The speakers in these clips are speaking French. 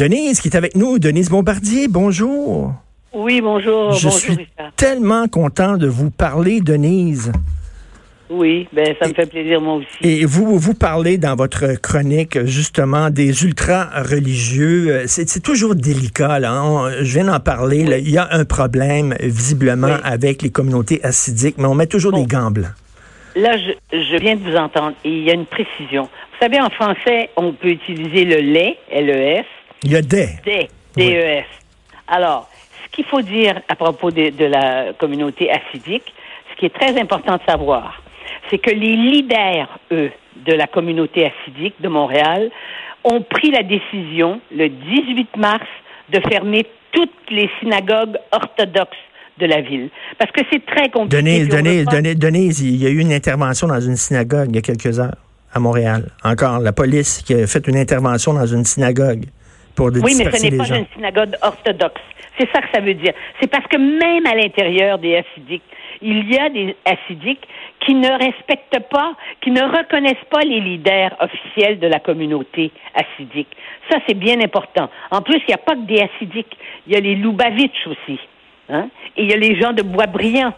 Denise qui est avec nous, Denise Bombardier, bonjour. Oui, bonjour. Je bonjour, suis Richard. tellement content de vous parler, Denise. Oui, ben ça me fait plaisir moi aussi. Et vous, vous parlez dans votre chronique justement des ultra-religieux. Euh, C'est toujours délicat. Là. On- je viens d'en parler. là. Il y a un problème visiblement Oui. avec les communautés assidiques, mais on met toujours Bon. des gants blancs. Là, je, je viens de vous entendre et il y a une précision. Vous savez, en français, on peut utiliser le lait, L-E-S, Il y a des. des, D-E-S. Alors, ce qu'il faut dire à propos de, de la communauté assidique, ce qui est très important de savoir, c'est que les leaders, eux, de la communauté assidique de Montréal ont pris la décision, le 18 mars, de fermer toutes les synagogues orthodoxes de la ville. Parce que c'est très compliqué. Denise, Denise, pas- Denise, Denise, il y a eu une intervention dans une synagogue il y a quelques heures à Montréal. Encore, la police qui a fait une intervention dans une synagogue pour Oui, mais ce n'est pas gens. une synagogue orthodoxe. C'est ça que ça veut dire. C'est parce que même à l'intérieur des hassidiques, il y a des hassidiques qui ne respectent pas, qui ne reconnaissent pas les leaders officiels de la communauté hassidique. Ça, c'est bien important. En plus, il n'y a pas que des hassidiques. Il y a les Lubavitch aussi. Hein? Et il y a les gens de Boisbriand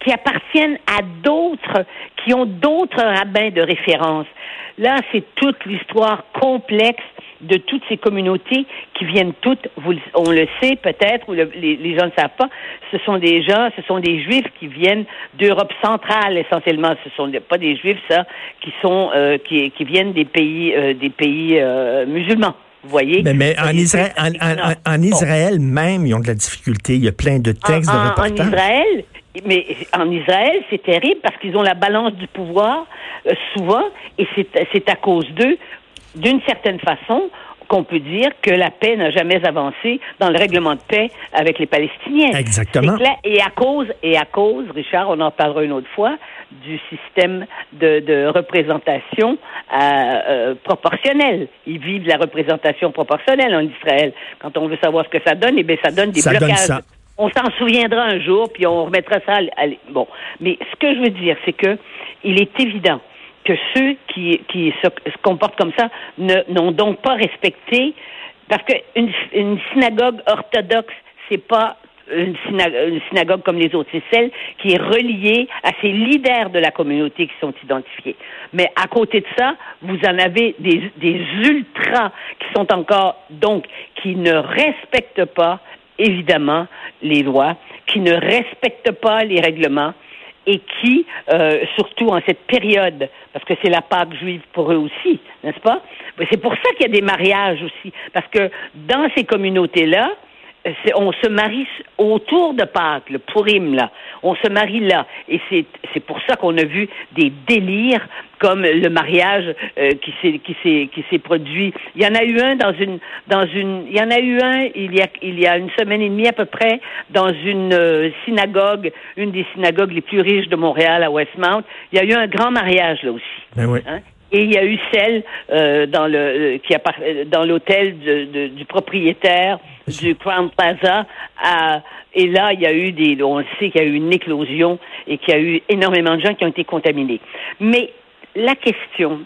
qui appartiennent à d'autres, qui ont d'autres rabbins de référence. Là, c'est toute l'histoire complexe de toutes ces communautés qui viennent toutes, vous, on le sait peut-être, ou le- les, les gens ne savent pas, ce sont des gens, ce sont des juifs qui viennent d'Europe centrale essentiellement. Ce sont des- pas des juifs, ça, qui sont, euh, qui, qui viennent des pays, euh, des pays euh, musulmans. Vous voyez? Mais, mais en, Israël, en. Israël même, ils ont de la difficulté. Il y a plein de textes en, de en- en reportages. Israël, mais en Israël, c'est terrible parce qu'ils ont la balance du pouvoir euh, souvent, et c'est à cause d'eux, d'une certaine façon, qu'on peut dire que la paix n'a jamais avancé dans le règlement de paix avec les Palestiniens. Exactement. Clair. Et à cause, et à cause, Richard, on en parlera une autre fois, du système de, de représentation euh, euh, proportionnelle. Ils vivent la représentation proportionnelle en Israël. Quand on veut savoir ce que ça donne, eh bien, ça donne des Ça donne blocages. ça. On s'en souviendra un jour, puis on remettra ça. À, bon, mais ce que je veux dire, c'est que il est évident que ceux qui, se, comportent comme ça n'ont donc pas respecté, parce qu'une une synagogue orthodoxe, c'est pas une synagogue comme les autres, c'est celle qui est reliée à ces leaders de la communauté qui sont identifiés. Mais à côté de ça, vous en avez des, des ultras qui sont encore, donc, qui ne respectent pas, évidemment, les lois, qui ne respectent pas les règlements, et qui, euh, surtout en cette période, parce que c'est la Pâque juive pour eux aussi, n'est-ce pas? C'est pour ça qu'il y a des mariages aussi, parce que dans ces communautés-là, on se marie autour de Pâques, le Purim, là. On se marie là. Et c'est c'est pour ça qu'on a vu des délires comme le mariage euh, qui s'est qui s'est qui s'est produit. Il y en a eu un dans une dans une il y en a eu un il y a il y a une semaine et demie à peu près dans une euh, synagogue, une des synagogues les plus riches de Montréal à Westmount. Il y a eu un grand mariage là aussi. Ben oui. Hein? Et il y a eu celle euh, dans le euh, qui appart- euh, dans l'hôtel de- de- du propriétaire du Crown Plaza. à- et là, il y a eu des, on le sait qu'il y a eu une éclosion et qu'il y a eu énormément de gens qui ont été contaminés. Mais la question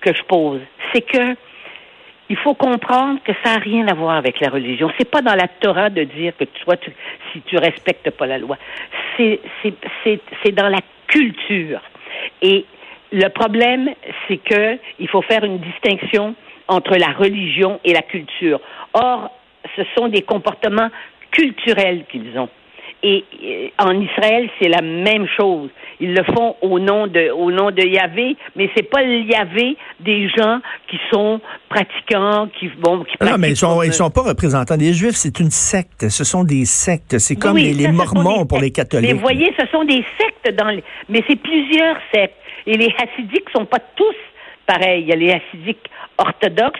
que je pose, c'est que il faut comprendre que ça n'a rien à voir avec la religion. C'est pas dans la Torah de dire que toi, tu, si tu respectes pas la loi. C'est, c'est, c'est, c'est dans la culture. Et le problème, c'est que il faut faire une distinction entre la religion et la culture. Or, ce sont des comportements culturels qu'ils ont. Et euh, en Israël, c'est la même chose. Ils le font au nom de, au nom de Yahvé, mais c'est pas le Yahvé des gens qui sont pratiquants, qui bon, qui Non, mais ils sont, ils sont pas représentants des Juifs, c'est une secte. Ce sont des sectes. C'est comme Oui, les, ça, Mormons pour les catholiques. Mais voyez, ce sont des sectes dans les... Mais c'est plusieurs sectes. Et les hassidiques sont pas tous pareils. Il y a les hassidiques orthodoxes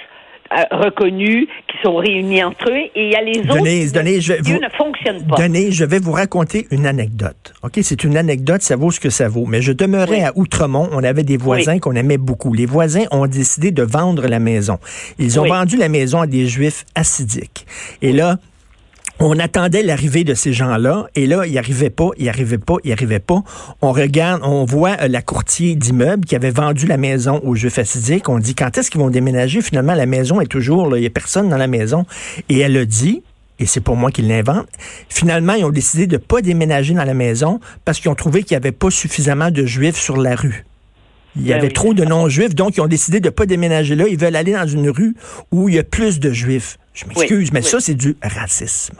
euh, reconnus, qui sont réunis entre eux et il y a les autres Denise, je vous, ne fonctionne pas. Denise, je vais vous raconter une anecdote. OK, c'est une anecdote, ça vaut ce que ça vaut. Mais je demeurais Oui. à Outremont, on avait des voisins qu'on aimait beaucoup. Les voisins ont décidé de vendre la maison. Ils ont Oui. vendu la maison à des juifs assidiques. Et là, on attendait l'arrivée de ces gens-là, et là, ils arrivaient pas, ils arrivaient pas, ils arrivaient pas. On regarde, on voit euh, la courtier d'immeuble qui avait vendu la maison aux Juifs assidiques. On dit, quand est-ce qu'ils vont déménager? Finalement, la maison est toujours là, il y a personne dans la maison. Et elle a dit, et c'est pour moi qu'ils l'inventent, finalement, ils ont décidé de pas déménager dans la maison parce qu'ils ont trouvé qu'il y avait pas suffisamment de Juifs sur la rue. Il y Ben avait oui. trop de non-juifs, donc ils ont décidé de pas déménager là. Ils veulent aller dans une rue où il y a plus de juifs. Je m'excuse, Oui, mais oui. ça, c'est du racisme.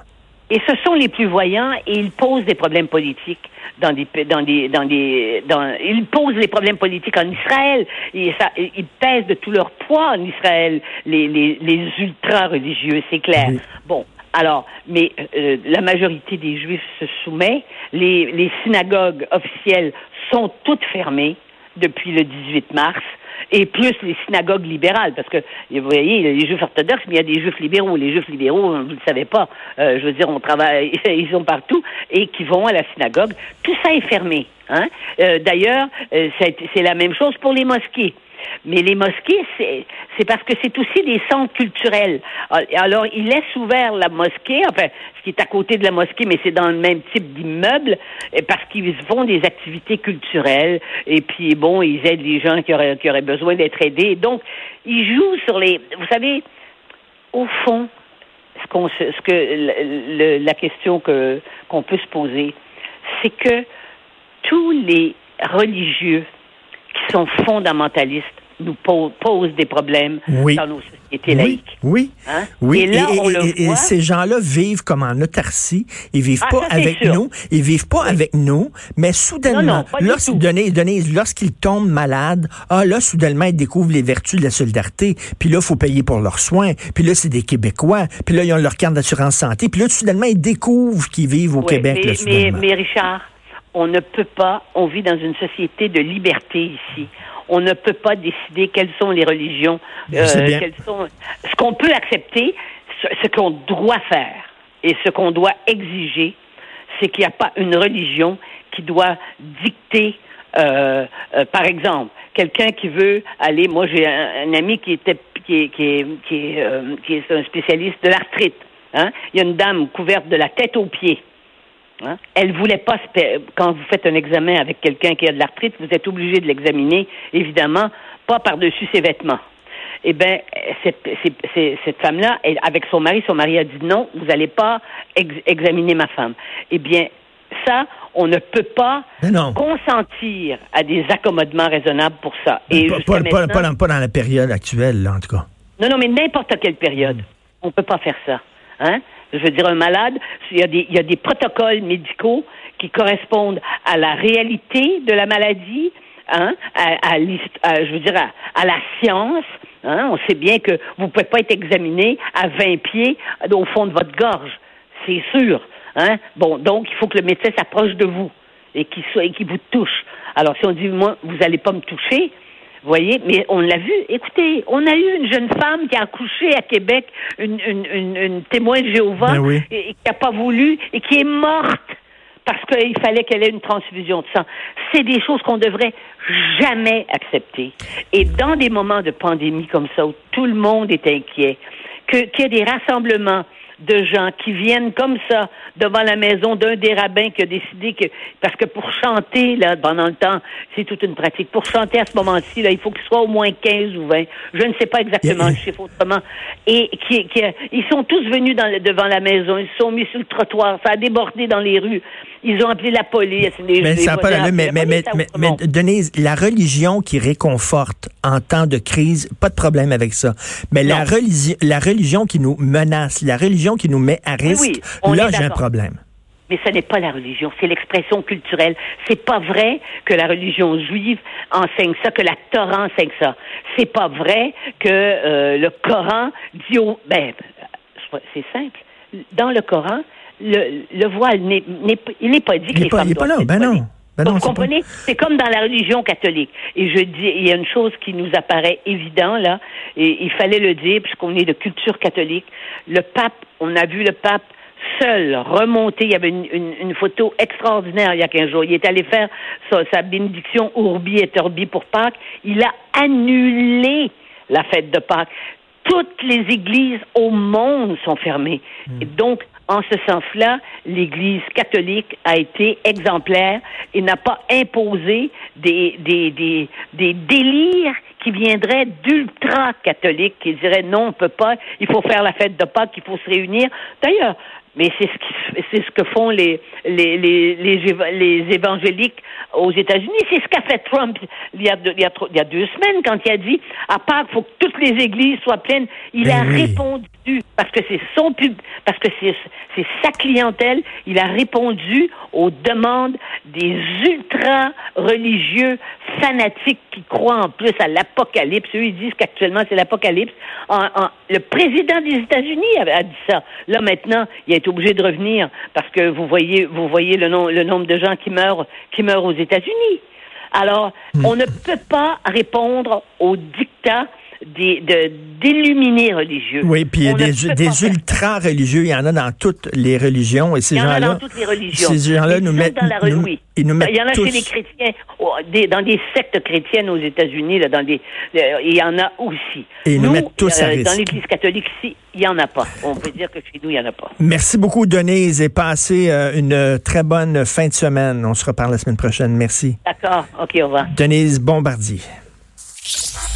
Et ce sont les plus voyants et ils posent des problèmes politiques dans des dans des dans des dans ils posent les problèmes politiques en Israël et ça ils pèsent de tout leur poids en Israël les les, les ultra religieux c'est clair. Oui. Bon alors mais euh, la majorité des juifs se soumet les les synagogues officielles sont toutes fermées depuis le 18 mars et plus les synagogues libérales, parce que vous voyez, il y a les juifs orthodoxes, mais il y a des juifs libéraux. Les juifs libéraux, vous ne le savez pas, euh, je veux dire, on travaille, ils sont partout et qui vont à la synagogue. Tout ça est fermé. Hein? Euh, D'ailleurs, euh, c'est la même chose pour les mosquées. Mais les mosquées, c'est parce que c'est aussi des centres culturels. Alors, ils laissent ouvert la mosquée, enfin, ce qui est à côté de la mosquée, mais c'est dans le même type d'immeuble, parce qu'ils font des activités culturelles, et puis, bon, ils aident les gens qui auraient, besoin d'être aidés. Donc, ils jouent sur les... Vous savez, au fond, ce, que la question que qu'on peut se poser, c'est que tous les religieux sont fondamentalistes nous po- posent des problèmes Oui. dans nos sociétés laïques. oui, Hein? oui. Et là, on le et voit. ces gens-là vivent comme en autarcie. Ils vivent Ah, pas ça, avec sûr. nous. Ils vivent pas avec nous. Mais soudainement, Non, non, pas du lorsqu- tout. Denise, Denise, lorsqu'ils tombent malades, ah là, soudainement, ils découvrent les vertus de la solidarité. Puis là, il faut payer pour leurs soins. Puis là, c'est des Québécois. Puis là, ils ont leur carte d'assurance santé. Puis là, soudainement, ils découvrent qu'ils vivent au Québec. mais, là, mais, soudainement. mais Richard, on ne peut pas, on vit dans une société de liberté ici. On ne peut pas décider quelles sont les religions, quelles sont. Ce qu'on peut accepter, ce, ce qu'on doit faire et ce qu'on doit exiger, c'est qu'il n'y a pas une religion qui doit dicter. euh, euh, par exemple, quelqu'un qui veut aller, moi j'ai un, un ami qui était qui est, qui est, qui est, euh, qui est un spécialiste de l'arthrite. Hein? Il y a une dame couverte de la tête aux pieds. Hein? Elle voulait pas quand vous faites un examen avec quelqu'un qui a de l'arthrite, vous êtes obligé de l'examiner, évidemment, pas par-dessus ses vêtements. Eh bien, cette, cette femme-là, avec son mari, son mari a dit non, vous n'allez pas ex- examiner ma femme. Eh bien, ça, on ne peut pas consentir à des accommodements raisonnables pour ça. Et Pas, pas- pas- dans, pas dans la période actuelle, là, en tout cas. non, non, mais n'importe quelle période. On peut pas faire ça. Hein? Je veux dire, un malade, il y, a des, il y a des protocoles médicaux qui correspondent à la réalité de la maladie, hein? à, à je veux dire, à, la science. Hein? On sait bien que vous pouvez pas être examiné à 20 pieds au fond de votre gorge. C'est sûr. Hein? Bon, donc, il faut que le médecin s'approche de vous et qu'il qu'il vous touche. Alors, si on dit, moi, vous allez pas me toucher, vous voyez, mais on l'a vu. Écoutez, on a eu une jeune femme qui a accouché à Québec, une, une, une, une témoin de Jéhovah, Ben oui. et, et qui n'a pas voulu et qui est morte parce qu'il fallait qu'elle ait une transfusion de sang. C'est des choses qu'on devrait jamais accepter. Et dans des moments de pandémie comme ça, où tout le monde est inquiet, qu'il y ait des rassemblements de gens qui viennent comme ça devant la maison d'un des rabbins qui a décidé que parce que pour chanter là pendant le temps c'est toute une pratique. Pour chanter à ce moment-ci là il faut qu'il soit au moins 15 ou 20 je ne sais pas exactement le chiffre autrement. Et qui, qui ils sont tous venus devant la maison. Ils se sont mis sur le trottoir. Ça a débordé dans les rues ils ont appelé la police les, Mais les ça pas la mais, mais, mais- mais, Denise, la religion qui réconforte en temps de crise, pas de problème avec ça. Mais la, religi- la religion qui nous menace, la religion qui nous met à Oui, risque, oui, on là, j'ai un problème. Mais ce n'est pas la religion, c'est l'expression culturelle. C'est pas vrai que la religion juive enseigne ça, que la Torah enseigne ça. C'est pas vrai que euh, le Coran dit au... Ben, c'est simple. Dans le Coran, le, le voile n'est, il n'est pas dit que Il les pas, femmes il pas là. Ben non. Ben non, Vous pas- comprenez? C'est comme dans la religion catholique. Et je dis, il y a une chose qui nous apparaît évident, là, et il fallait le dire, puisqu'on est de culture catholique. Le pape, on a vu le pape seul remonter. Il y avait une, une- une photo extraordinaire il y a 15 jours. Il est allé faire sa, sa bénédiction Urbi et Orbi pour Pâques. Il a annulé la fête de Pâques. Toutes les églises au monde sont fermées. Et donc, en ce sens-là, l'Église catholique a été exemplaire et n'a pas imposé des, des, des, des délires qui viendraient d'ultra-catholiques, qui diraient non, on peut pas, il faut faire la fête de Pâques, il faut se réunir. D'ailleurs, mais c'est ce qui, c'est ce que font les les les les, les évangéliques aux États-Unis. C'est ce qu'a fait Trump il y a deux, il y a trois- il y a deux semaines quand il a dit à Pâques, faut que toutes les églises soient pleines. Il Ben a oui. répondu parce que c'est son pub, parce que c'est c'est sa clientèle. Il a répondu aux demandes des ultra religieux fanatiques qui croient en plus à l'apocalypse. Eux ils disent qu'actuellement c'est l'apocalypse. En- en- le président des États-Unis a, a dit ça. Là maintenant, il a été obligé de revenir parce que vous voyez, vous voyez le, nom- le nombre de gens qui meurent, qui meurent aux États-Unis. Alors, on ne peut pas répondre aux dictats des de- d'illuminés religieux. Oui, puis il y a des, des ultra-religieux, il y en a dans toutes les religions, et ces Il y en a gens-là, dans toutes les religions. ces gens-là nous mettent, dans la- nous- oui. ils nous mettent Il y en a tous. chez les chrétiens, oh, des- dans des sectes chrétiennes aux États-Unis, là, dans des, euh, il y en a aussi. Et ils nous mettent tous à euh, risque. Dans l'Église catholique, ici, il y en a pas. On peut dire que chez nous, il y en a pas. Merci beaucoup, Denise, et passez euh, une très bonne fin de semaine. On se reparle la semaine prochaine. Merci. D'accord. Ok, au revoir. Denise Bombardier.